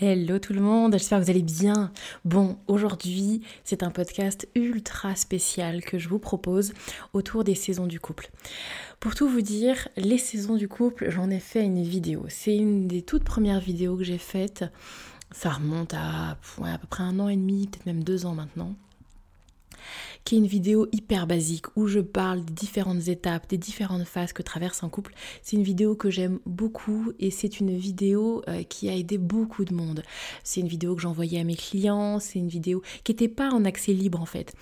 Hello tout le monde, j'espère que vous allez bien. Bon, aujourd'hui, c'est un podcast ultra spécial que je vous propose autour des saisons du couple. Pour tout vous dire, les saisons du couple, j'en ai fait une vidéo. C'est une des toutes premières vidéos que j'ai faites. Ça remonte à, à peu près un an et demi, peut-être même deux ans maintenant qui est une vidéo hyper basique où je parle des différentes étapes, des différentes phases que traverse un couple. C'est une vidéo que j'aime beaucoup et c'est une vidéo euh, qui a aidé beaucoup de monde. C'est une vidéo que j'envoyais à mes clients, c'est une vidéo qui n'était pas en accès libre en fait.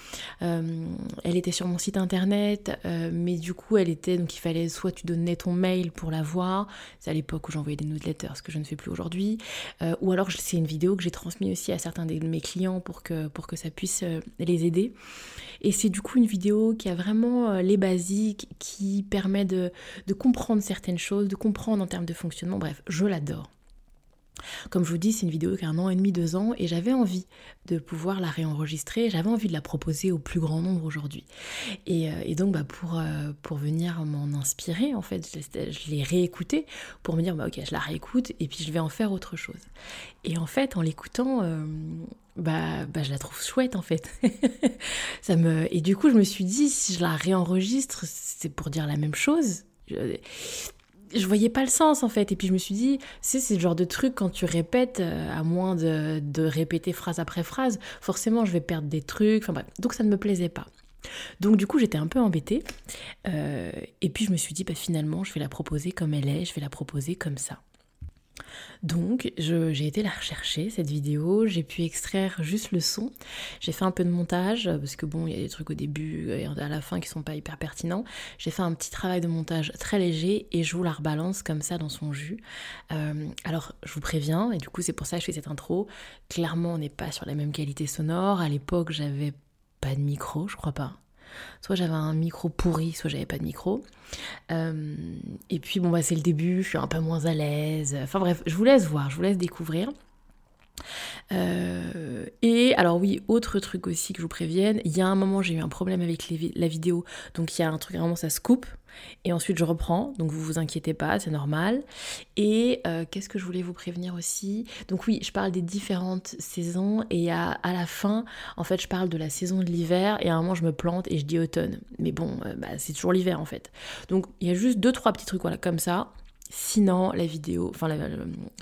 Euh, elle était sur mon site internet, euh, mais du coup elle était, donc il fallait soit tu donnais ton mail pour la voir, c'est à l'époque où j'envoyais des newsletters, ce que je ne fais plus aujourd'hui, ou alors c'est une vidéo que j'ai transmise aussi à certains de mes clients pour que, pour que ça puisse les aider. Et c'est du coup une vidéo qui a vraiment euh, les basiques, qui permet de, comprendre certaines choses, de comprendre en termes de fonctionnement. Bref, je l'adore. Comme je vous dis, c'est une vidéo qui a un an et demi, deux ans, et j'avais envie de pouvoir la réenregistrer, j'avais envie de la proposer au plus grand nombre aujourd'hui. Et, euh, donc, bah, pour, euh, pour venir m'en inspirer, en fait, je, l'ai réécoutée pour me dire, bah, ok, je la réécoute, et puis je vais en faire autre chose. Et en fait, en l'écoutant, bah, bah je la trouve chouette en fait. ça me et du coup je me suis dit si je la réenregistre c'est pour dire la même chose. Je voyais pas le sens en fait et puis je me suis dit c'est le genre de truc quand tu répètes euh, à moins de, de, répéter phrase après phrase forcément je vais perdre des trucs enfin bref donc ça ne me plaisait pas. Donc du coup j'étais un peu embêtée euh, et puis je me suis dit bah finalement je vais la proposer comme elle est je vais la proposer comme ça. Donc j'ai été la rechercher cette vidéo, j'ai pu extraire juste le son, j'ai fait un peu de montage parce que bon il y a des trucs au début et à la fin qui sont pas hyper pertinents. J'ai fait un petit travail de montage très léger et je vous la rebalance comme ça dans son jus. Euh, alors je vous préviens et du coup c'est pour ça que je fais cette intro. Clairement on n'est pas sur la même qualité sonore. À l'époque j'avais pas de micro, je crois pas. Soit j'avais un micro pourri, soit j'avais pas de micro. Euh, et puis bon bah c'est le début, je suis un peu moins à l'aise. Enfin bref, je vous laisse voir, je vous laisse découvrir. Euh, et alors oui, autre truc aussi que je vous prévienne, il y a un moment j'ai eu un problème avec la vidéo, donc il y a un truc vraiment ça se coupe, et ensuite je reprends, donc vous vous inquiétez pas, c'est normal. Et euh, qu'est-ce que je voulais vous prévenir aussi? Donc oui, je parle des différentes saisons, et à, la fin, en fait je parle de la saison de l'hiver, et à un moment je me plante et je dis automne. Mais bon, euh, bah, c'est toujours l'hiver en fait. Donc il y a juste deux, trois petits trucs comme ça. Sinon, la vidéo, enfin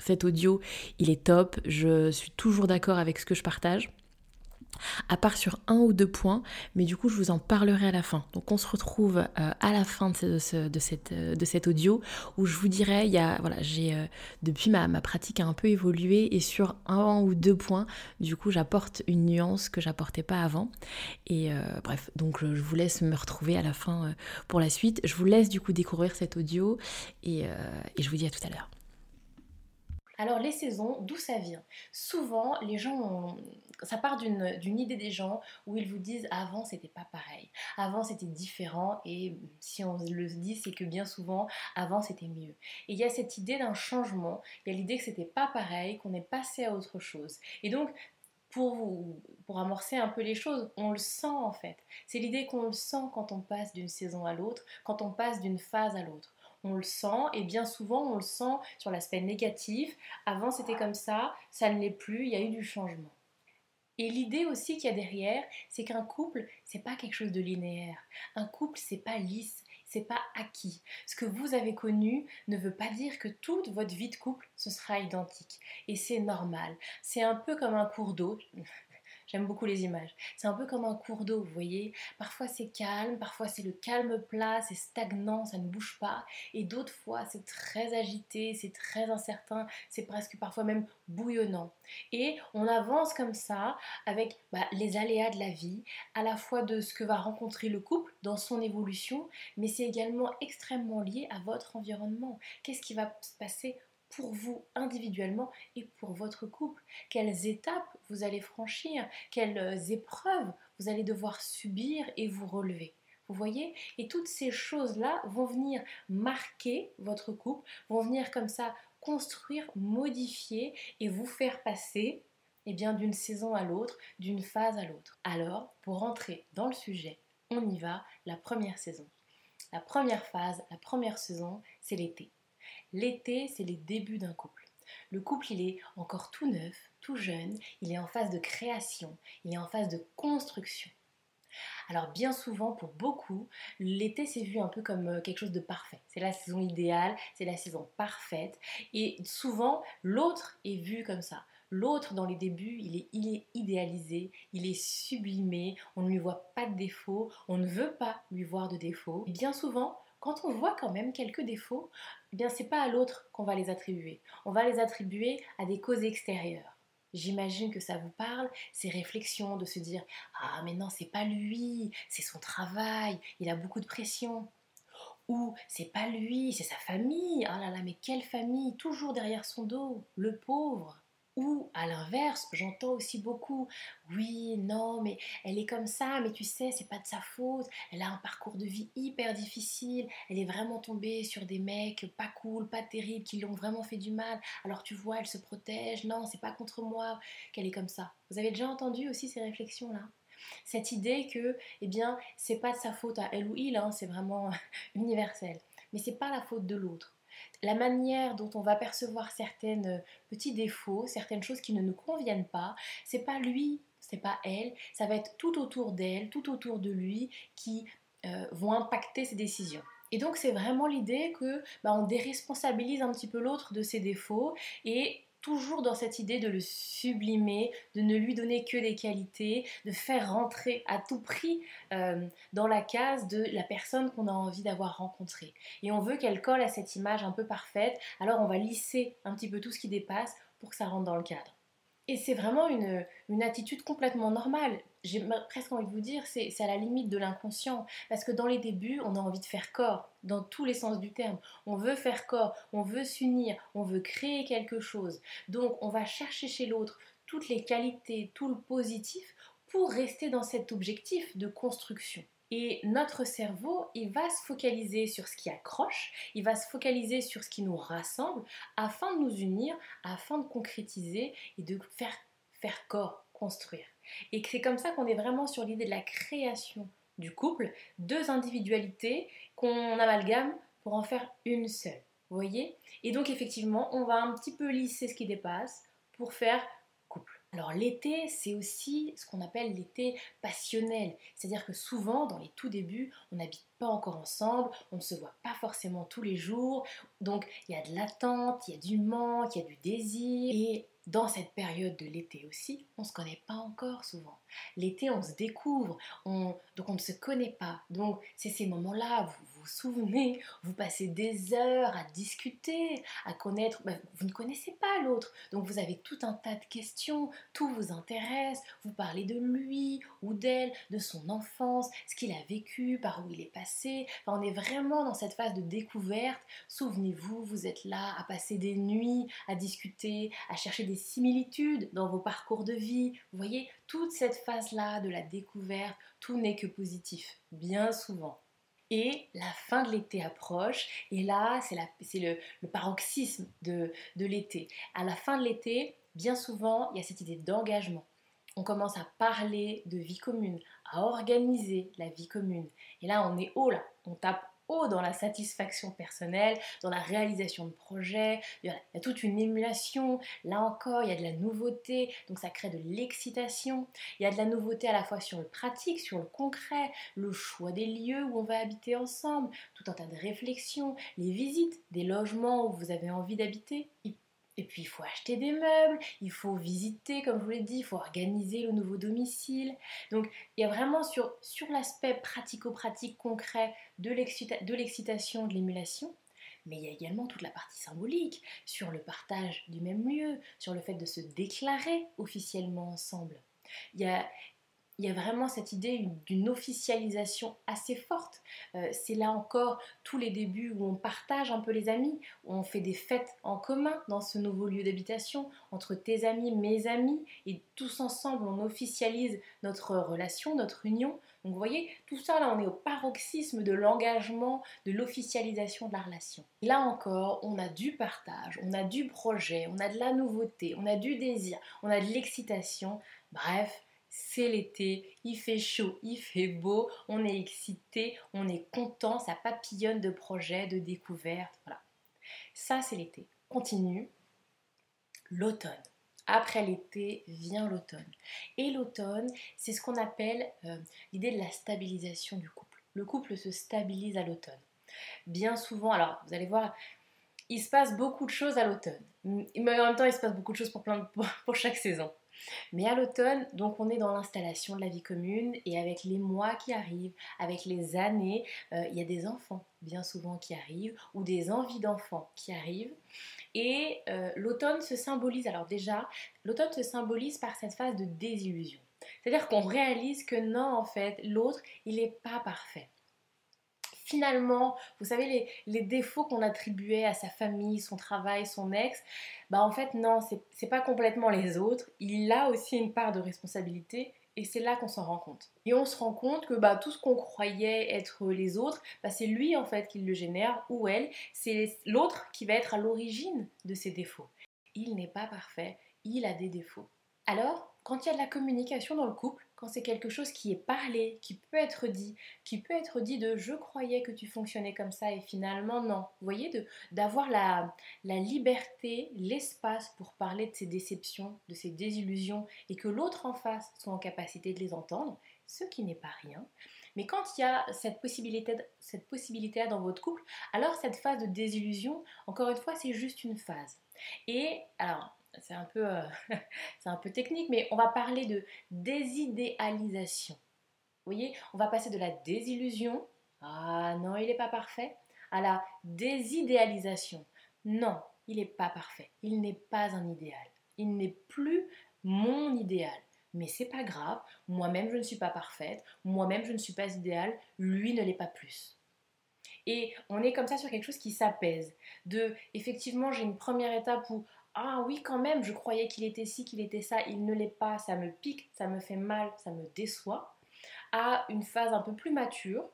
cet audio, il est top. Je suis toujours d'accord avec ce que je partage à part sur un ou deux points, mais du coup je vous en parlerai à la fin. Donc on se retrouve euh, à la fin euh, de cet audio où je vous dirai, il y a, voilà, j'ai euh, depuis ma, pratique a un peu évolué et sur un ou deux points, du coup j'apporte une nuance que j'apportais pas avant. Et bref, donc je, vous laisse me retrouver à la fin pour la suite. Je vous laisse du coup découvrir cet audio et je vous dis à tout à l'heure. Alors les saisons, d'où ça vient? Souvent, les gens ont... ça part d'une idée des gens où ils vous disent avant c'était pas pareil, avant c'était différent et si on le dit c'est que bien souvent avant c'était mieux. Et il y a cette idée d'un changement, il y a l'idée que c'était pas pareil, qu'on est passé à autre chose. Et donc pour, pour amorcer un peu les choses, on le sent en fait. C'est l'idée qu'on le sent quand on passe d'une saison à l'autre, quand on passe d'une phase à l'autre on le sent et bien souvent on le sent sur l'aspect négatif. Avant c'était comme ça, ça ne l'est plus, il y a eu du changement. Et l'idée aussi qu'il y a derrière, c'est qu'un couple, c'est pas quelque chose de linéaire. Un couple, c'est pas lisse, c'est pas acquis. Ce que vous avez connu ne veut pas dire que toute votre vie de couple ce sera identique. Et c'est normal. C'est un peu comme un cours d'eau J'aime beaucoup les images. C'est un peu comme un cours d'eau, vous voyez. Parfois c'est calme, parfois c'est le calme plat, c'est stagnant, ça ne bouge pas. Et d'autres fois c'est très agité, c'est très incertain, c'est presque parfois même bouillonnant. Et on avance comme ça avec bah, les aléas de la vie, à la fois de ce que va rencontrer le couple dans son évolution, mais c'est également extrêmement lié à votre environnement. Qu'est-ce qui va se passer pour vous individuellement et pour votre couple Quelles étapes vous allez franchir Quelles épreuves vous allez devoir subir et vous relever vous voyez? Et toutes ces choses-là vont venir marquer votre couple, vont venir comme ça construire, modifier et vous faire passer eh bien d'une saison à l'autre, d'une phase à l'autre. Alors, pour entrer dans le sujet, on y va, la première saison. La première phase, la première saison, c'est l'été. L'été, c'est les débuts d'un couple. Le couple, il est encore tout neuf, tout jeune, il est en phase de création, il est en phase de construction. Alors bien souvent, pour beaucoup, l'été s'est vu un peu comme euh, quelque chose de parfait. C'est la saison idéale, c'est la saison parfaite. Et souvent, l'autre est vu comme ça. L'autre, dans les débuts, il est, idéalisé, il est sublimé, on ne lui voit pas de défauts, on ne veut pas lui voir de défauts. Et bien souvent, quand on voit quand même quelques défauts, eh bien c'est pas à l'autre qu'on va les attribuer. On va les attribuer à des causes extérieures. J'imagine que ça vous parle, ces réflexions de se dire Ah, mais non, c'est pas lui, c'est son travail, il a beaucoup de pression. Ou c'est pas lui, c'est sa famille. Ah là là, mais quelle famille, toujours derrière son dos, le pauvre. Ou à l'inverse, j'entends aussi beaucoup, oui, non, mais elle est comme ça, mais tu sais, c'est pas de sa faute. Elle a un parcours de vie hyper difficile. Elle est vraiment tombée sur des mecs pas cool, pas terribles, qui lui ont vraiment fait du mal. Alors tu vois, elle se protège. Non, c'est pas contre moi qu'elle est comme ça. Vous avez déjà entendu aussi ces réflexions-là? Cette idée que, eh bien, c'est pas de sa faute à elle ou il, hein, c'est vraiment universel. Mais c'est pas la faute de l'autre la manière dont on va percevoir certains euh, petits défauts, certaines choses qui ne nous conviennent pas, c'est pas lui, c'est pas elle, ça va être tout autour d'elle, tout autour de lui qui euh, vont impacter ses décisions. Et donc c'est vraiment l'idée que bah, on déresponsabilise un petit peu l'autre de ses défauts et toujours dans cette idée de le sublimer, de ne lui donner que des qualités, de faire rentrer à tout prix euh, dans la case de la personne qu'on a envie d'avoir rencontrée. Et on veut qu'elle colle à cette image un peu parfaite, alors on va lisser un petit peu tout ce qui dépasse pour que ça rentre dans le cadre. Et c'est vraiment une, une, attitude complètement normale. J'ai presque envie de vous dire, c'est à la limite de l'inconscient. Parce que dans les débuts, on a envie de faire corps, dans tous les sens du terme. On veut faire corps, on veut s'unir, on veut créer quelque chose. Donc on va chercher chez l'autre toutes les qualités, tout le positif pour rester dans cet objectif de construction. Et notre cerveau, il va se focaliser sur ce qui accroche, il va se focaliser sur ce qui nous rassemble afin de nous unir, afin de concrétiser et de faire, faire corps, construire. Et c'est comme ça qu'on est vraiment sur l'idée de la création du couple, deux individualités qu'on amalgame pour en faire une seule. Vous voyez? Et donc effectivement, on va un petit peu lisser ce qui dépasse pour faire. Alors l'été, c'est aussi ce qu'on appelle l'été passionnel. C'est-à-dire que souvent, dans les tout débuts, on n'habite pas encore ensemble, on ne se voit pas forcément tous les jours. Donc il y a de l'attente, il y a du manque, il y a du désir. Et dans cette période de l'été aussi, on ne se connaît pas encore souvent. L'été, on se découvre, on, donc on ne se connaît pas. Donc c'est ces moments-là, vous vous souvenez, vous passez des heures à discuter, à connaître, ben, vous ne connaissez pas l'autre. Donc vous avez tout un tas de questions, tout vous intéresse, vous parlez de lui ou d'elle, de son enfance, ce qu'il a vécu, par où il est passé. On est vraiment dans cette phase de découverte. Souvenez-vous, vous êtes là à passer des nuits, à discuter, à chercher des similitudes dans vos parcours de vie. Vous voyez, toute cette phase-là de la découverte, tout n'est que positif, bien souvent. Et la fin de l'été approche, et là, c'est le, le, paroxysme de, de l'été. À la fin de l'été, bien souvent, il y a cette idée d'engagement. On commence à parler de vie commune, à organiser la vie commune. Et là, on est haut, là. On tape dans la satisfaction personnelle, dans la réalisation de projets. Il y a toute une émulation. Là encore, il y a de la nouveauté, donc ça crée de l'excitation. Il y a de la nouveauté à la fois sur le pratique, sur le concret, le choix des lieux où on va habiter ensemble, tout un tas de réflexions, les visites des logements où vous avez envie d'habiter. Et puis il faut acheter des meubles, il faut visiter, comme je vous l'ai dit, il faut organiser le nouveau domicile. Donc il y a vraiment sur, sur l'aspect pratico-pratique concret de l'excitation, de l'émulation, mais il y a également toute la partie symbolique sur le partage du même lieu, sur le fait de se déclarer officiellement ensemble. Il y a, il y a vraiment cette idée d'une officialisation assez forte. Euh, c'est là encore tous les débuts où on partage un peu les amis, où on fait des fêtes en commun dans ce nouveau lieu d'habitation, entre tes amis, mes amis, et tous ensemble on officialise notre relation, notre union. Donc vous voyez, tout ça là on est au paroxysme de l'engagement, de l'officialisation de la relation. Là encore, on a du partage, on a du projet, on a de la nouveauté, on a du désir, on a de l'excitation. Bref, c'est l'été, il fait chaud, il fait beau, on est excité, on est content, ça papillonne de projets, de découvertes, voilà. Ça, c'est l'été. Continue. L'automne. Après l'été vient l'automne. Et l'automne, c'est ce qu'on appelle euh, l'idée de la stabilisation du couple. Le couple se stabilise à l'automne. Bien souvent, alors vous allez voir, il se passe beaucoup de choses à l'automne. Mais en même temps, il se passe beaucoup de choses pour, plein pour chaque saison. Mais à l'automne, donc on est dans l'installation de la vie commune et avec les mois qui arrivent, avec les années, euh, il y a des enfants bien souvent qui arrivent ou des envies d'enfants qui arrivent. Et euh, l'automne se symbolise, alors déjà, l'automne se symbolise par cette phase de désillusion. C'est-à-dire qu'on réalise que non, en fait, l'autre, il n'est pas parfait finalement, vous savez, les, défauts qu'on attribuait à sa famille, son travail, son ex, bah en fait, non, c'est pas complètement les autres. Il a aussi une part de responsabilité et c'est là qu'on s'en rend compte. Et on se rend compte que bah, tout ce qu'on croyait être les autres, bah, c'est lui en fait qui le génère ou elle. C'est l'autre qui va être à l'origine de ses défauts. Il n'est pas parfait, il a des défauts. Alors, quand il y a de la communication dans le couple, quand c'est quelque chose qui est parlé, qui peut être dit, qui peut être dit de je croyais que tu fonctionnais comme ça et finalement non. Vous voyez, d'avoir la, la liberté, l'espace pour parler de ses déceptions, de ses désillusions et que l'autre en face soit en capacité de les entendre, ce qui n'est pas rien. Mais quand il y a cette possibilité, cette possibilité dans votre couple, alors cette phase de désillusion, encore une fois, c'est juste une phase. Et alors, c'est un, peu, euh, un peu technique, mais on va parler de désidéalisation. Vous voyez, on va passer de la désillusion, ah non, il n'est pas parfait, à la désidéalisation. Non, il n'est pas parfait, il n'est pas un idéal, il n'est plus mon idéal. Mais c'est pas grave, moi-même je ne suis pas parfaite, moi-même je ne suis pas idéale, lui ne l'est pas plus. Et on est comme ça sur quelque chose qui s'apaise. De, effectivement, j'ai une première étape où ah oui, quand même, je croyais qu'il était ci, qu'il était ça, il ne l'est pas, ça me pique, ça me fait mal, ça me déçoit, à une phase un peu plus mature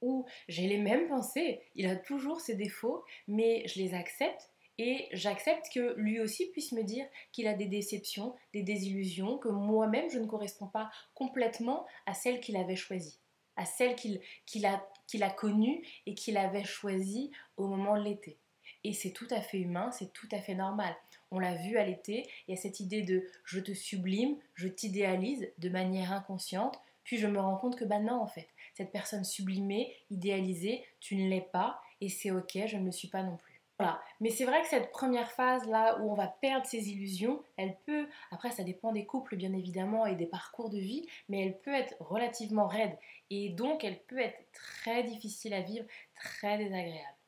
où j'ai les mêmes pensées, il a toujours ses défauts, mais je les accepte. Et j'accepte que lui aussi puisse me dire qu'il a des déceptions, des désillusions, que moi-même je ne corresponds pas complètement à celle qu'il avait choisie, à celle qu'il a, qu'il a connue et qu'il avait choisie au moment de l'été. Et c'est tout à fait humain, c'est tout à fait normal. On l'a vu à l'été, il y a cette idée de je te sublime, je t'idéalise de manière inconsciente, puis je me rends compte que bah non en fait, cette personne sublimée, idéalisée, tu ne l'es pas et c'est ok, je ne le suis pas non plus. Voilà. Mais c'est vrai que cette première phase là où on va perdre ses illusions, elle peut, après ça dépend des couples bien évidemment et des parcours de vie, mais elle peut être relativement raide et donc elle peut être très difficile à vivre, très désagréable.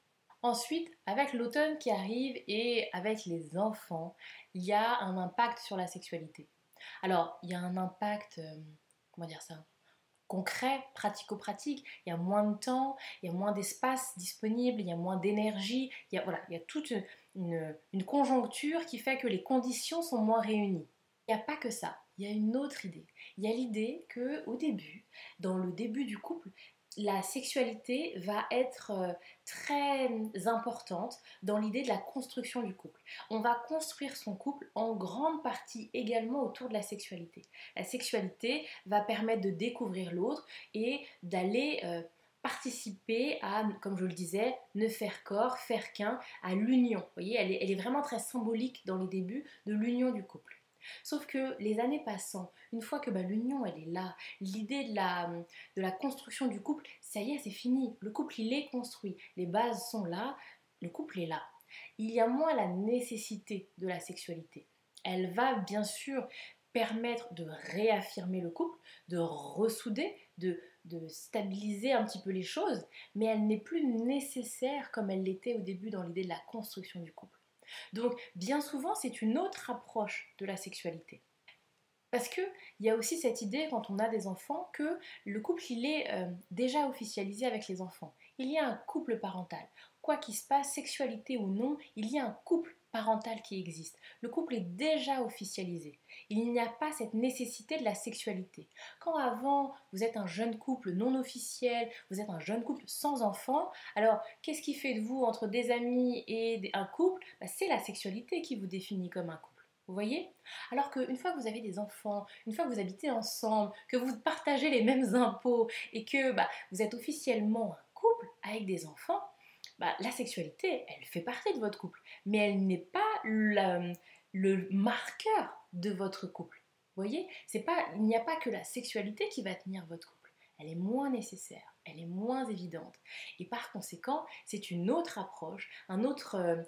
Ensuite, avec l'automne qui arrive et avec les enfants, il y a un impact sur la sexualité. Alors, il y a un impact, euh, comment dire ça concret, pratico-pratique, il y a moins de temps, il y a moins d'espace disponible, il y a moins d'énergie, il y a, toute une, une conjoncture qui fait que les conditions sont moins réunies. Il n'y a pas que ça, il y a une autre idée. Il y a l'idée que au début, dans le début du couple, la sexualité va être euh, très importante dans l'idée de la construction du couple. On va construire son couple en grande partie également autour de la sexualité. La sexualité va permettre de découvrir l'autre et d'aller euh, participer à, comme je le disais, ne faire corps, faire qu'un, à l'union. Vous voyez, elle est vraiment très symbolique dans les débuts de l'union du couple. Sauf que les années passant, une fois que bah, l'union elle est là, l'idée de la, construction du couple, ça y est, c'est fini. Le couple il est construit, les bases sont là, le couple est là. il y a moins la nécessité de la sexualité. Elle va bien sûr permettre de réaffirmer le couple, de ressouder, de, de stabiliser un petit peu les choses, mais elle n'est plus nécessaire comme elle l'était au début dans l'idée de la construction du couple. Donc bien souvent c'est une autre approche de la sexualité. Parce qu'il y a aussi cette idée quand on a des enfants que le couple il est euh, déjà officialisé avec les enfants. Il y a un couple parental. Quoi qu'il se passe, sexualité ou non, il y a un couple parental qui existe. Le couple est déjà officialisé. Il n'y a pas cette nécessité de la sexualité. Quand avant vous êtes un jeune couple non officiel, vous êtes un jeune couple sans enfants, alors qu'est-ce qui fait de vous entre des amis et un couple? Bah, C'est la sexualité qui vous définit comme un couple. Vous voyez? Alors qu'une fois que vous avez des enfants, une fois que vous habitez ensemble, que vous partagez les mêmes impôts et que bah, vous êtes officiellement un couple avec des enfants, bah, la sexualité, elle fait partie de votre couple, mais elle n'est pas le, marqueur de votre couple. Vous voyez Il n'y a pas que la sexualité qui va tenir votre couple. Elle est moins nécessaire, elle est moins évidente. Et par conséquent, c'est une autre approche, un autre euh,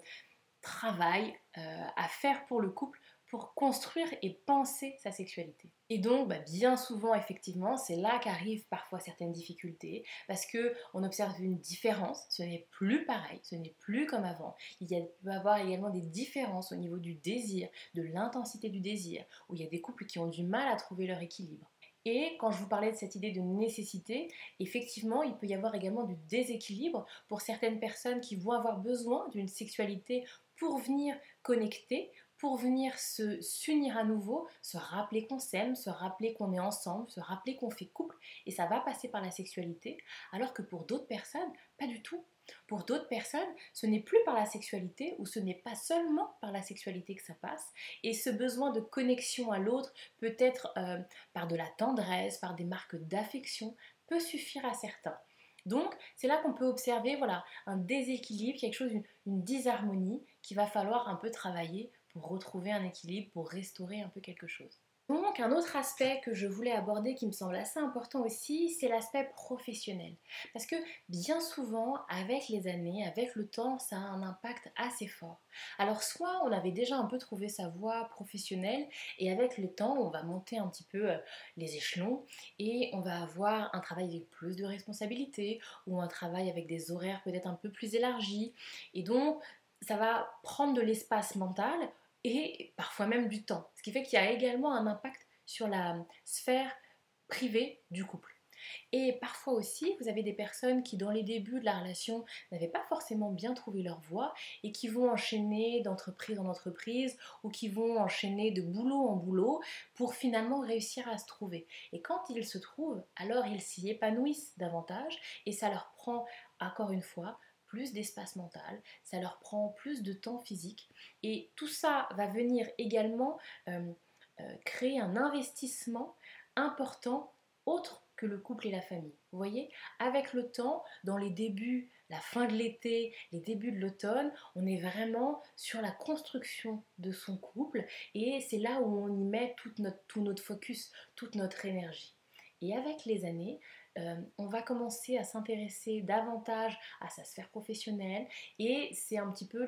travail euh, à faire pour le couple pour construire et penser sa sexualité. Et donc, bah, bien souvent, effectivement, c'est là qu'arrivent parfois certaines difficultés, parce que on observe une différence. Ce n'est plus pareil, ce n'est plus comme avant. Il y a, peut y avoir également des différences au niveau du désir, de l'intensité du désir, où il y a des couples qui ont du mal à trouver leur équilibre. Et quand je vous parlais de cette idée de nécessité, effectivement, il peut y avoir également du déséquilibre pour certaines personnes qui vont avoir besoin d'une sexualité pour venir connecter, pour venir se s'unir à nouveau, se rappeler qu'on s'aime, se rappeler qu'on est ensemble, se rappeler qu'on fait couple, et ça va passer par la sexualité, alors que pour d'autres personnes, pas du tout. Pour d'autres personnes, ce n'est plus par la sexualité ou ce n'est pas seulement par la sexualité que ça passe. Et ce besoin de connexion à l'autre, peut être euh, par de la tendresse, par des marques d'affection, peut suffire à certains. Donc, c'est là qu'on peut observer voilà, un déséquilibre, quelque chose, une disharmonie qu'il va falloir un peu travailler pour retrouver un équilibre, pour restaurer un peu quelque chose. Donc un autre aspect que je voulais aborder qui me semble assez important aussi, c'est l'aspect professionnel. Parce que bien souvent, avec les années, avec le temps, ça a un impact assez fort. Alors soit on avait déjà un peu trouvé sa voie professionnelle et avec le temps, on va monter un petit peu euh, les échelons et on va avoir un travail avec plus de responsabilités ou un travail avec des horaires peut-être un peu plus élargis. Et donc ça va prendre de l'espace mental et parfois même du temps. Ce qui fait qu'il y a également un impact sur la sphère privée du couple. Et parfois aussi, vous avez des personnes qui, dans les débuts de la relation, n'avaient pas forcément bien trouvé leur voie et qui vont enchaîner d'entreprise en entreprise ou qui vont enchaîner de boulot en boulot pour finalement réussir à se trouver. Et quand ils se trouvent, alors ils s'y épanouissent davantage et ça leur prend, encore une fois, plus d'espace mental, ça leur prend plus de temps physique et tout ça va venir également euh, euh, créer un investissement important autre que le couple et la famille. Vous voyez, avec le temps, dans les débuts, la fin de l'été, les débuts de l'automne, on est vraiment sur la construction de son couple et c'est là où on y met notre, tout notre focus, toute notre énergie. Et avec les années, euh, on va commencer à s'intéresser davantage à sa sphère professionnelle et c'est un petit peu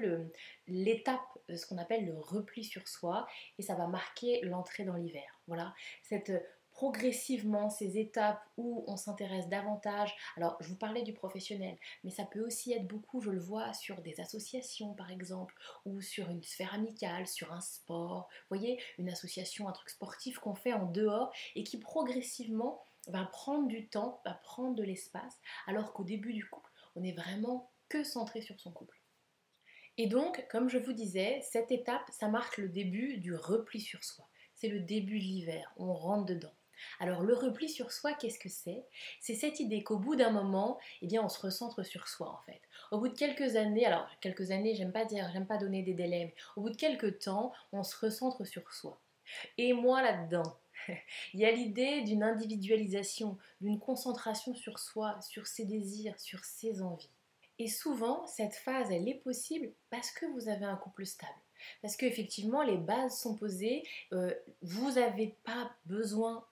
l'étape, ce qu'on appelle le repli sur soi et ça va marquer l'entrée dans l'hiver. Voilà, cette progressivement ces étapes où on s'intéresse davantage. Alors, je vous parlais du professionnel, mais ça peut aussi être beaucoup, je le vois, sur des associations par exemple, ou sur une sphère amicale, sur un sport. Vous voyez, une association, un truc sportif qu'on fait en dehors et qui progressivement va prendre du temps, va prendre de l'espace, alors qu'au début du couple, on est vraiment que centré sur son couple. Et donc, comme je vous disais, cette étape, ça marque le début du repli sur soi. C'est le début de l'hiver, on rentre dedans. Alors le repli sur soi, qu'est-ce que c'est? C'est cette idée qu'au bout d'un moment, eh bien, on se recentre sur soi en fait. Au bout de quelques années, alors quelques années, j'aime pas dire, j'aime pas donner des délais, mais au bout de quelques temps, on se recentre sur soi. Et moi là-dedans, Il y a l'idée d'une individualisation, d'une concentration sur soi, sur ses désirs, sur ses envies. Et souvent, cette phase, elle est possible parce que vous avez un couple stable. Parce qu'effectivement, les bases sont posées, euh, vous n'avez pas besoin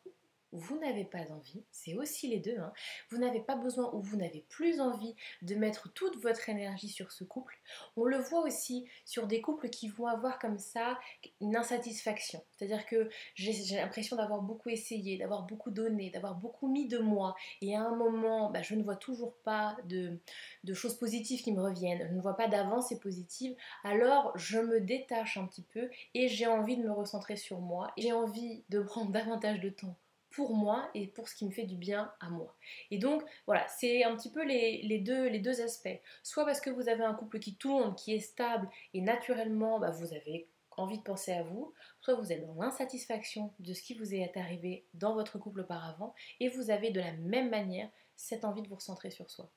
vous n'avez pas envie, c'est aussi les deux, hein. vous n'avez pas besoin ou vous n'avez plus envie de mettre toute votre énergie sur ce couple. On le voit aussi sur des couples qui vont avoir comme ça une insatisfaction. C'est-à-dire que j'ai l'impression d'avoir beaucoup essayé, d'avoir beaucoup donné, d'avoir beaucoup mis de moi et à un moment, bah, je ne vois toujours pas de, de choses positives qui me reviennent, je ne vois pas d'avancée positive, alors je me détache un petit peu et j'ai envie de me recentrer sur moi, j'ai envie de prendre davantage de temps pour moi et pour ce qui me fait du bien à moi. Et donc voilà, c'est un petit peu les, deux, les deux aspects. Soit parce que vous avez un couple qui tourne, qui est stable et naturellement bah, vous avez envie de penser à vous, soit vous êtes dans l'insatisfaction de ce qui vous est arrivé dans votre couple auparavant et vous avez de la même manière cette envie de vous recentrer sur soi.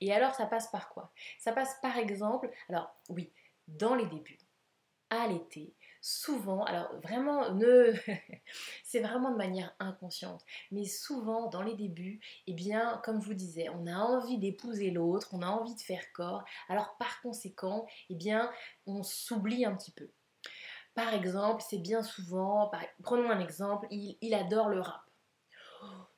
Et alors ça passe par quoi? Ça passe par exemple, alors oui, dans les débuts, à l'été, souvent, alors vraiment, ne, c'est vraiment de manière inconsciente, mais souvent dans les débuts, eh bien, comme je vous disais, on a envie d'épouser l'autre, on a envie de faire corps, alors par conséquent, eh bien, on s'oublie un petit peu. Par exemple, c'est bien souvent, prenons un exemple, il adore le rap.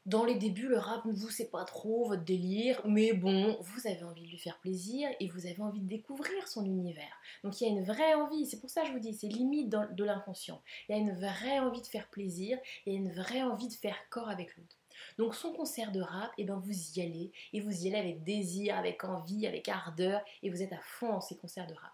Dans les débuts, le rap, vous, c'est pas trop votre délire, mais bon, vous avez envie de lui faire plaisir et vous avez envie de découvrir son univers. Donc il y a une vraie envie, c'est pour ça que je vous dis, c'est limite de l'inconscient. Il y a une vraie envie de faire plaisir, a une vraie envie de faire corps avec l'autre. Donc son concert de rap, et eh ben vous y allez, et vous y allez avec désir, avec envie, avec ardeur, et vous êtes à fond en ces concerts de rap.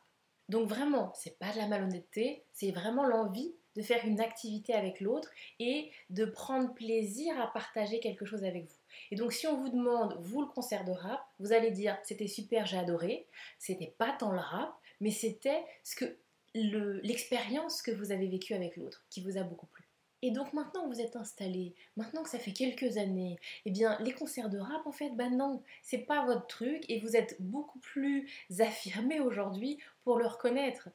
Donc vraiment, c'est pas de la malhonnêteté, c'est vraiment l'envie de faire une activité avec l'autre et de prendre plaisir à partager quelque chose avec vous. Et donc si on vous demande, vous le concert de rap, vous allez dire c'était super, j'ai adoré, c'était pas tant le rap, mais c'était ce que l'expérience que vous avez vécue avec l'autre qui vous a beaucoup plu. Et donc maintenant que vous êtes installé, maintenant que ça fait quelques années, eh bien les concerts de rap en fait, bah non, c'est pas votre truc et vous êtes beaucoup plus affirmé aujourd'hui pour le reconnaître.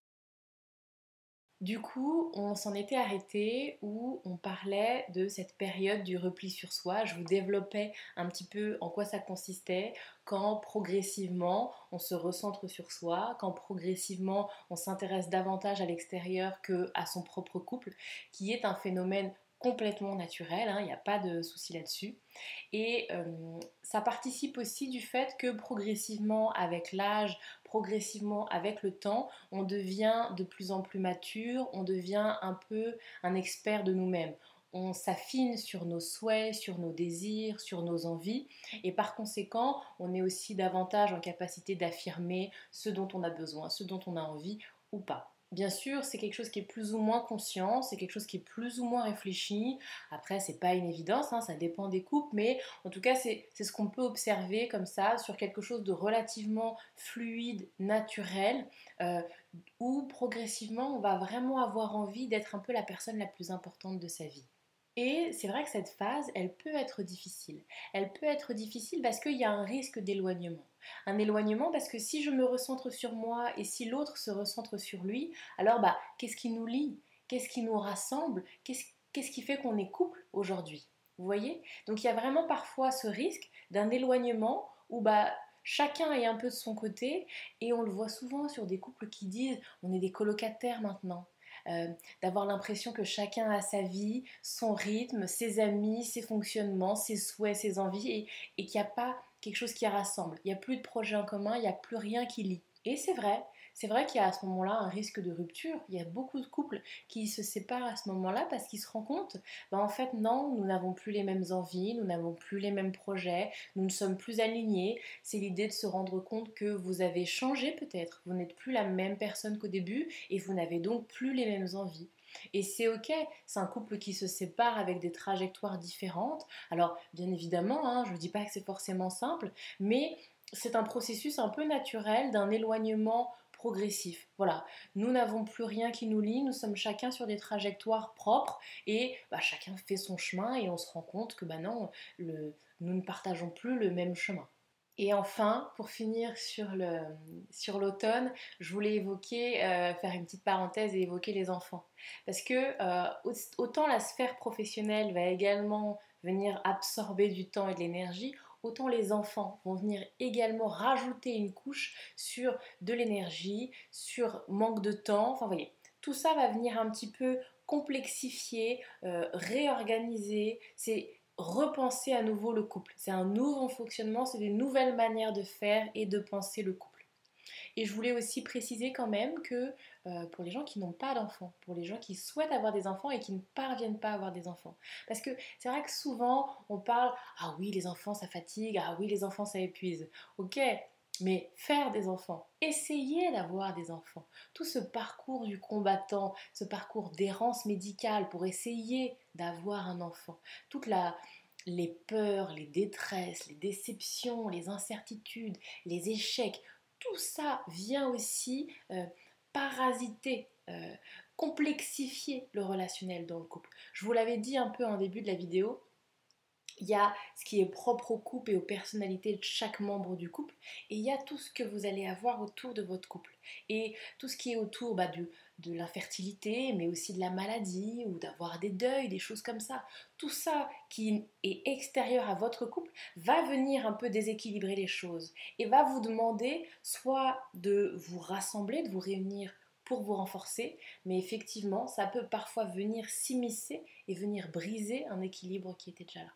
Du coup, on s'en était arrêté où on parlait de cette période du repli sur soi. Je vous développais un petit peu en quoi ça consistait, quand progressivement on se recentre sur soi, quand progressivement on s'intéresse davantage à l'extérieur que à son propre couple, qui est un phénomène complètement naturel, hein, il n'y a pas de souci là-dessus. Et euh, ça participe aussi du fait que progressivement, avec l'âge, progressivement avec le temps, on devient de plus en plus mature, on devient un peu un expert de nous-mêmes. On s'affine sur nos souhaits, sur nos désirs, sur nos envies, et par conséquent, on est aussi davantage en capacité d'affirmer ce dont on a besoin, ce dont on a envie ou pas. Bien sûr, c'est quelque chose qui est plus ou moins conscient, c'est quelque chose qui est plus ou moins réfléchi. Après, c'est pas une évidence, hein, ça dépend des couples, mais en tout cas, c'est ce qu'on peut observer comme ça sur quelque chose de relativement fluide, naturel, euh, où progressivement, on va vraiment avoir envie d'être un peu la personne la plus importante de sa vie. Et c'est vrai que cette phase, elle peut être difficile. Elle peut être difficile parce qu'il y a un risque d'éloignement. Un éloignement parce que si je me recentre sur moi et si l'autre se recentre sur lui, alors bah qu'est-ce qui nous lie? Qu'est-ce qui nous rassemble? Qu'est-ce qui fait qu'on est couple aujourd'hui? Vous voyez? Donc il y a vraiment parfois ce risque d'un éloignement où bah chacun est un peu de son côté et on le voit souvent sur des couples qui disent on est des colocataires maintenant. Euh, d'avoir l'impression que chacun a sa vie, son rythme, ses amis, ses fonctionnements, ses souhaits, ses envies, et, et qu'il n'y a pas quelque chose qui rassemble. Il n'y a plus de projet en commun, il n'y a plus rien qui lie. Et c'est vrai, c'est vrai qu'il y a à ce moment-là un risque de rupture. Il y a beaucoup de couples qui se séparent à ce moment-là parce qu'ils se rendent compte, ben en fait non, nous n'avons plus les mêmes envies, nous n'avons plus les mêmes projets, nous ne sommes plus alignés. C'est l'idée de se rendre compte que vous avez changé peut-être, vous n'êtes plus la même personne qu'au début et vous n'avez donc plus les mêmes envies. Et c'est ok, c'est un couple qui se sépare avec des trajectoires différentes. Alors, bien évidemment, hein, je ne dis pas que c'est forcément simple, mais c'est un processus un peu naturel d'un éloignement progressif. Voilà, nous n'avons plus rien qui nous lie, nous sommes chacun sur des trajectoires propres et bah, chacun fait son chemin et on se rend compte que bah non, nous ne partageons plus le même chemin. Et enfin, pour finir sur l'automne, je voulais évoquer, euh, faire une petite parenthèse et évoquer les enfants. Parce que euh, autant la sphère professionnelle va également venir absorber du temps et de l'énergie, autant les enfants vont venir également rajouter une couche sur de l'énergie, sur manque de temps, enfin voyez, tout ça va venir un petit peu complexifier, euh, réorganiser, c'est repenser à nouveau le couple. C'est un nouveau fonctionnement, c'est des nouvelles manières de faire et de penser le couple. Et je voulais aussi préciser quand même que euh, pour les gens qui n'ont pas d'enfants, pour les gens qui souhaitent avoir des enfants et qui ne parviennent pas à avoir des enfants. Parce que c'est vrai que souvent on parle Ah oui, les enfants ça fatigue, ah oui, les enfants ça épuise. Ok, mais faire des enfants, essayer d'avoir des enfants, tout ce parcours du combattant, ce parcours d'errance médicale pour essayer d'avoir un enfant, toutes les peurs, les détresses, les déceptions, les incertitudes, les échecs, tout ça vient aussi euh, parasiter, euh, complexifier le relationnel dans le couple. Je vous l'avais dit un peu en début de la vidéo, il y a ce qui est propre au couple et aux personnalités de chaque membre du couple, et il y a tout ce que vous allez avoir autour de votre couple. Et tout ce qui est autour bah, de, de l'infertilité, mais aussi de la maladie, ou d'avoir des deuils, des choses comme ça. Tout ça qui est extérieur à votre couple va venir un peu déséquilibrer les choses, et va vous demander soit de vous rassembler, de vous réunir pour vous renforcer, mais effectivement, ça peut parfois venir s'immiscer et venir briser un équilibre qui était déjà là.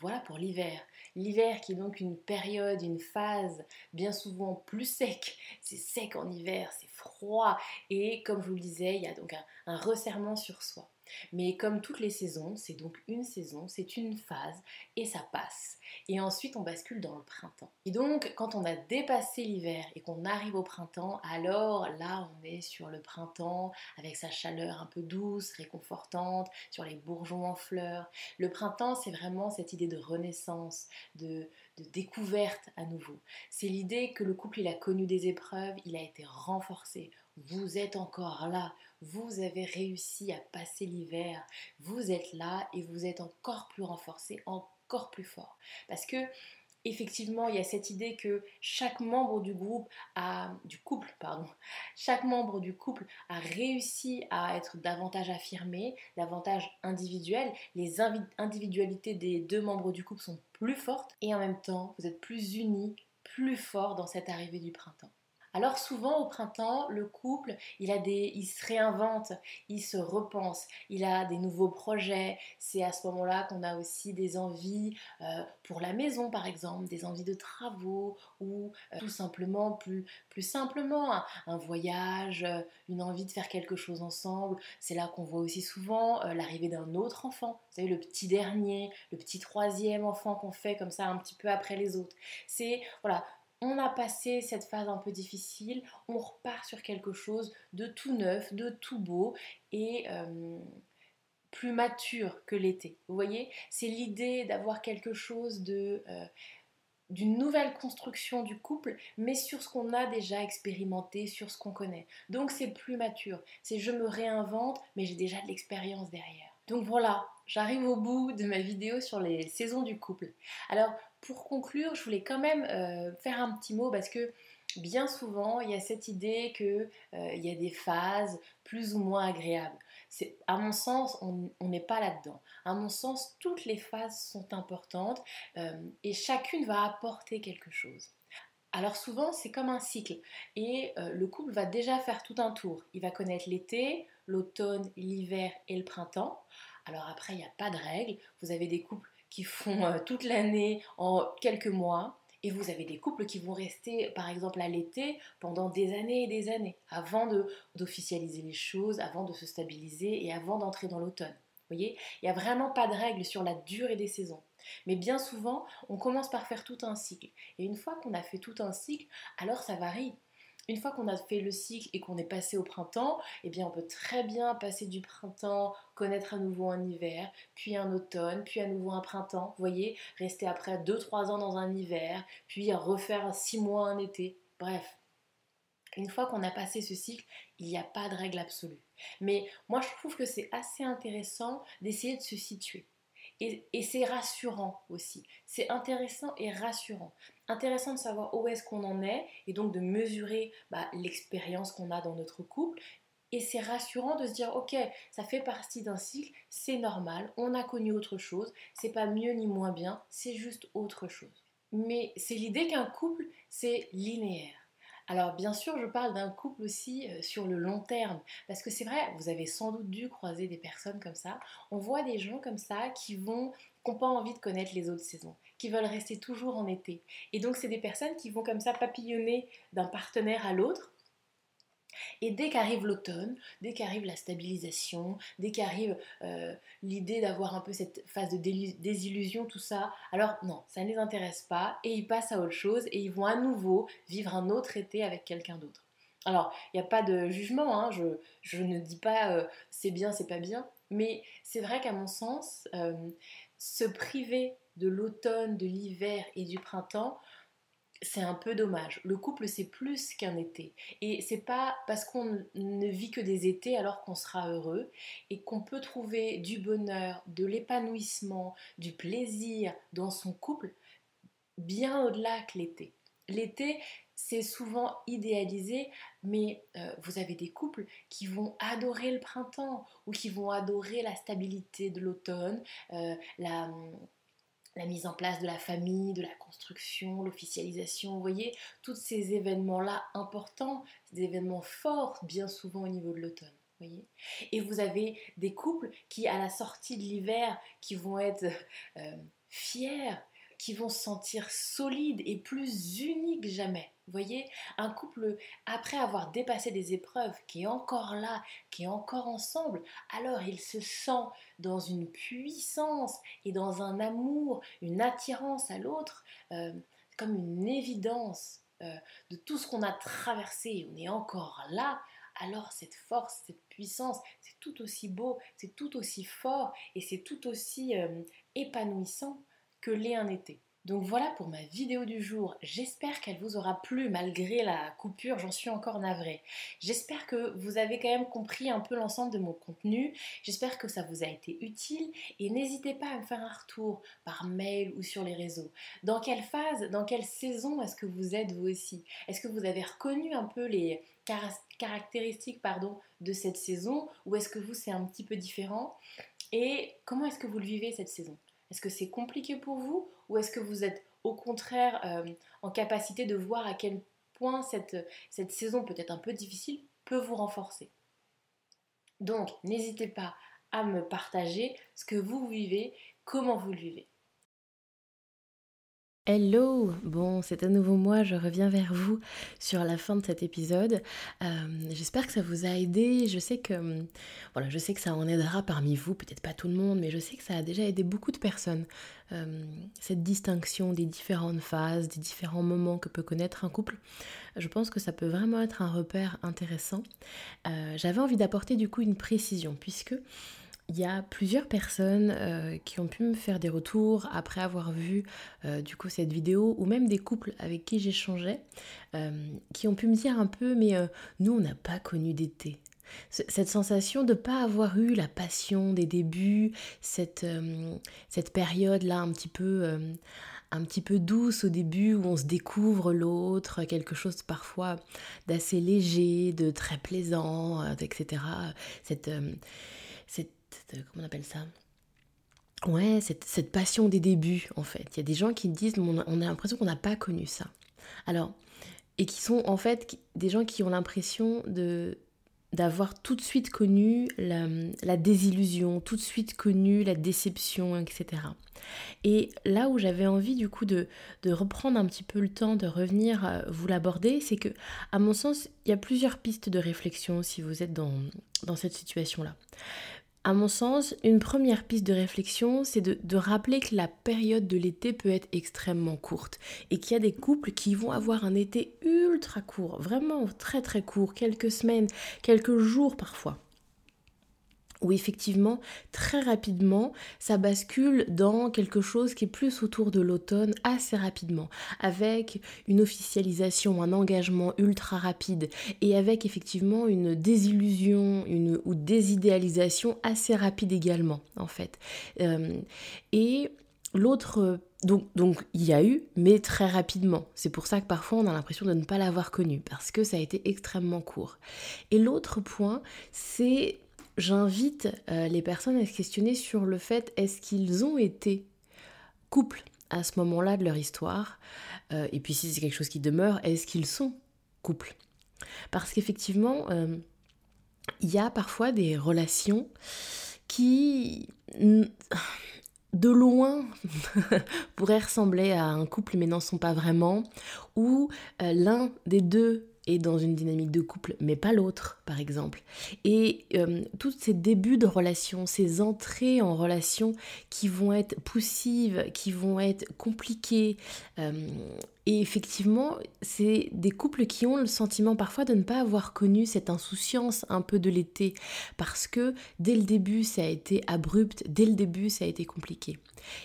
Voilà pour l'hiver. L'hiver qui est donc une période, une phase bien souvent plus sec. C'est sec en hiver, c'est froid et comme je vous le disais, il y a donc un, un resserrement sur soi. Mais comme toutes les saisons, c'est donc une saison, c'est une phase et ça passe. Et ensuite, on bascule dans le printemps. Et donc, quand on a dépassé l'hiver et qu'on arrive au printemps, alors là, on est sur le printemps avec sa chaleur un peu douce, réconfortante, sur les bourgeons en fleurs. Le printemps, c'est vraiment cette idée de renaissance, de, découverte à nouveau. C'est l'idée que le couple, il a connu des épreuves, il a été renforcé. Vous êtes encore là, vous avez réussi à passer l'hiver, vous êtes là et vous êtes encore plus renforcé, encore plus fort. Parce que effectivement, il y a cette idée que chaque membre du groupe couple, pardon, chaque membre du couple a réussi à être davantage affirmé, davantage individuel. Les individualités des deux membres du couple sont plus fortes et en même temps, vous êtes plus unis, plus forts dans cette arrivée du printemps. Alors souvent au printemps, le couple, il a des, il se réinvente, il se repense, il a des nouveaux projets. C'est à ce moment-là qu'on a aussi des envies euh, pour la maison, par exemple, des envies de travaux ou euh, tout simplement plus, plus simplement un, voyage, euh, une envie de faire quelque chose ensemble. C'est là qu'on voit aussi souvent l'arrivée d'un autre enfant. Vous savez, le petit dernier, le petit troisième enfant qu'on fait comme ça un petit peu après les autres. C'est voilà on a passé cette phase un peu difficile, on repart sur quelque chose de tout neuf, de tout beau et euh, plus mature que l'été. Vous voyez, c'est l'idée d'avoir quelque chose de euh, d'une nouvelle construction du couple, mais sur ce qu'on a déjà expérimenté, sur ce qu'on connaît. Donc c'est plus mature. C'est je me réinvente, mais j'ai déjà de l'expérience derrière. Donc voilà, j'arrive au bout de ma vidéo sur les saisons du couple. Alors pour conclure, je voulais quand même euh, faire un petit mot parce que bien souvent, il y a cette idée qu'il euh, y a des phases plus ou moins agréables. À mon sens, on n'est pas là-dedans. À mon sens, toutes les phases sont importantes euh, et chacune va apporter quelque chose. Alors souvent, c'est comme un cycle et le couple va déjà faire tout un tour. Il va connaître l'été, l'automne, l'hiver et le printemps. Alors après, il n'y a pas de règle. Vous avez des couples qui font euh, toute l'année en quelques mois. Et vous avez des couples qui vont rester, par exemple, à l'été pendant des années et des années, avant d'officialiser les choses, avant de se stabiliser et avant d'entrer dans l'automne. Vous voyez, il n'y a vraiment pas de règle sur la durée des saisons. Mais bien souvent, on commence par faire tout un cycle. Et une fois qu'on a fait tout un cycle, alors ça varie. Une fois qu'on a fait le cycle et qu'on est passé au printemps, eh bien on peut très bien passer du printemps, connaître à nouveau un hiver, puis un automne, puis à nouveau un printemps. Vous voyez, rester après 2-3 ans dans un hiver, puis refaire 6 mois un été. Bref, une fois qu'on a passé ce cycle, il n'y a pas de règle absolue. Mais moi je trouve que c'est assez intéressant d'essayer de se situer. Et, c'est rassurant aussi. C'est intéressant et rassurant. Intéressant de savoir où est-ce qu'on en est et donc de mesurer bah, l'expérience qu'on a dans notre couple. Et c'est rassurant de se dire, ok, ça fait partie d'un cycle, c'est normal, on a connu autre chose, c'est pas mieux ni moins bien, c'est juste autre chose. Mais c'est l'idée qu'un couple, c'est linéaire. Alors bien sûr, je parle d'un couple aussi euh, sur le long terme, parce que c'est vrai, vous avez sans doute dû croiser des personnes comme ça. On voit des gens comme ça qui n'ont pas envie de connaître les autres saisons, qui veulent rester toujours en été. Et donc c'est des personnes qui vont comme ça papillonner d'un partenaire à l'autre et dès qu'arrive l'automne, dès qu'arrive la stabilisation, dès qu'arrive euh, l'idée d'avoir un peu cette phase de désillusion, tout ça, alors non, ça ne les intéresse pas et ils passent à autre chose et ils vont à nouveau vivre un autre été avec quelqu'un d'autre. Alors, il n'y a pas de jugement, hein, je, ne dis pas euh, c'est bien, c'est pas bien, mais c'est vrai qu'à mon sens, euh, se priver de l'automne, de l'hiver et du printemps, c'est un peu dommage. Le couple, c'est plus qu'un été. Et c'est pas parce qu'on ne vit que des étés alors qu'on sera heureux et qu'on peut trouver du bonheur, de l'épanouissement, du plaisir dans son couple bien au-delà que l'été. L'été, c'est souvent idéalisé, mais euh, vous avez des couples qui vont adorer le printemps ou qui vont adorer la stabilité de l'automne, euh, la la mise en place de la famille, de la construction, l'officialisation, vous voyez, tous ces événements-là importants, des événements forts bien souvent au niveau de l'automne. Voyez et vous avez des couples qui, à la sortie de l'hiver, qui vont être euh, fiers qui vont se sentir solides et plus unis que jamais. Vous voyez, un couple, après avoir dépassé des épreuves, qui est encore là, qui est encore ensemble, alors il se sent dans une puissance et dans un amour, une attirance à l'autre, euh, comme une évidence euh, de tout ce qu'on a traversé. On est encore là, alors cette force, cette puissance, c'est tout aussi beau, c'est tout aussi fort et c'est tout aussi euh, épanouissant que l'est un été. Donc voilà pour ma vidéo du jour. J'espère qu'elle vous aura plu malgré la coupure, j'en suis encore navrée. J'espère que vous avez quand même compris un peu l'ensemble de mon contenu. J'espère que ça vous a été utile et n'hésitez pas à me faire un retour par mail ou sur les réseaux. Dans quelle phase, dans quelle saison est-ce que vous êtes vous aussi? Est-ce que vous avez reconnu un peu les caractéristiques de cette saison? Ou est-ce que vous c'est un petit peu différent? Et comment est-ce que vous le vivez cette saison? Est-ce que c'est compliqué pour vous ou est-ce que vous êtes au contraire euh, en capacité de voir à quel point cette, cette saison peut-être un peu difficile peut vous renforcer? Donc n'hésitez pas à me partager ce que vous vivez, comment vous le vivez. Hello Bon, c'est à nouveau moi, je reviens vers vous sur la fin de cet épisode. Euh, j'espère que ça vous a aidé. Je sais que hum, voilà, je sais que ça en aidera parmi vous, peut-être pas tout le monde, mais je sais que ça a déjà aidé beaucoup de personnes. Euh, cette distinction des différentes phases, des différents moments que peut connaître un couple, je pense que ça peut vraiment être un repère intéressant. Euh, j'avais envie d'apporter du coup une précision, puisque il y a plusieurs personnes euh, qui ont pu me faire des retours après avoir vu euh, du coup cette vidéo ou même des couples avec qui j'échangeais euh, qui ont pu me dire un peu mais nous on n'a pas connu d'été. Cette sensation de ne pas avoir eu la passion des débuts, cette, cette période-là un petit peu un petit peu douce au début où on se découvre l'autre, quelque chose parfois d'assez léger, de très plaisant, etc. Cette, cette euh, comment on appelle ça? Ouais, cette, passion des débuts, en fait. Il y a des gens qui disent, on a, l'impression qu'on n'a pas connu ça. Alors, et qui sont en fait des gens qui ont l'impression de d'avoir tout de suite connu la, désillusion, tout de suite connu la déception, etc. Et là où j'avais envie du coup de, de, reprendre un petit peu le temps de revenir euh, vous l'aborder, c'est que à mon sens, il y a plusieurs pistes de réflexion si vous êtes dans, dans cette situation-là. À mon sens, une première piste de réflexion, c'est de, rappeler que la période de l'été peut être extrêmement courte et qu'il y a des couples qui vont avoir un été ultra court, vraiment très très court, quelques semaines, quelques jours parfois où effectivement, très rapidement, ça bascule dans quelque chose qui est plus autour de l'automne assez rapidement, avec une officialisation, un engagement ultra rapide, et avec effectivement une désillusion une, ou désidéalisation assez rapide également, en fait. Euh, et l'autre donc, donc, il y a eu, mais très rapidement. C'est pour ça que parfois on a l'impression de ne pas l'avoir connu, parce que ça a été extrêmement court. Et l'autre point, c'est j'invite euh, les personnes à se questionner sur le fait est-ce qu'ils ont été couple à ce moment-là de leur histoire euh, Et puis si c'est quelque chose qui demeure, est-ce qu'ils sont couple. Parce qu'effectivement, euh, il y a parfois des relations qui de loin pourraient ressembler à un couple mais n'en sont pas vraiment, où l'un des deux dans une dynamique de couple mais pas l'autre par exemple. Et euh, tous ces débuts de relation, ces entrées en relation qui vont être poussives, qui vont être compliquées, et effectivement, c'est des couples qui ont le sentiment parfois de ne pas avoir connu cette insouciance un peu de l'été, parce que dès le début, ça a été abrupt, dès le début, ça a été compliqué.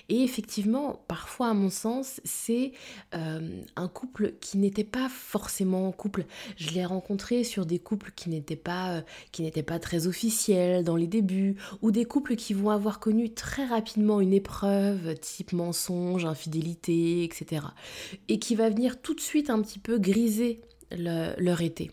Et effectivement, parfois, à mon sens, c'est euh, un couple qui n'était pas forcément couple. Je l'ai rencontré sur des couples qui n'étaient pas, euh, pas très officiels dans les débuts, ou des couples qui vont avoir connu très rapidement une épreuve, type mensonge, infidélité, etc. Et qui va venir tout de suite un petit peu griser leur été.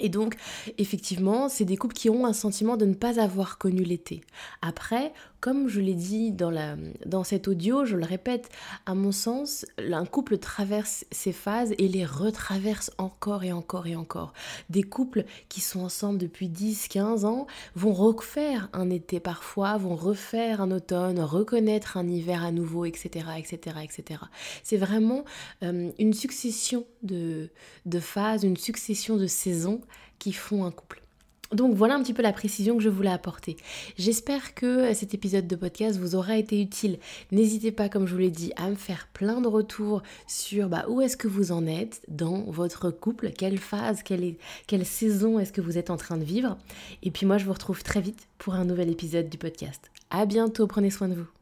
Et donc, effectivement, c'est des couples qui ont un sentiment de ne pas avoir connu l'été. Après, comme je l'ai dit dans, la, cet audio, je le répète, à mon sens, un couple traverse ces phases et les retraverse encore et encore et encore. Des couples qui sont ensemble depuis 10, 15 ans vont refaire un été parfois, vont refaire un automne, reconnaître un hiver à nouveau, etc. etc., etc. C'est vraiment euh, une succession de, de phases, une succession de saisons qui font un couple. Donc voilà un petit peu la précision que je voulais apporter. J'espère que cet épisode de podcast vous aura été utile. N'hésitez pas, comme je vous l'ai dit, à me faire plein de retours sur bah, où est-ce que vous en êtes dans votre couple, quelle phase, quelle, quelle saison est-ce que vous êtes en train de vivre? Et puis moi, je vous retrouve très vite pour un nouvel épisode du podcast. À bientôt, prenez soin de vous.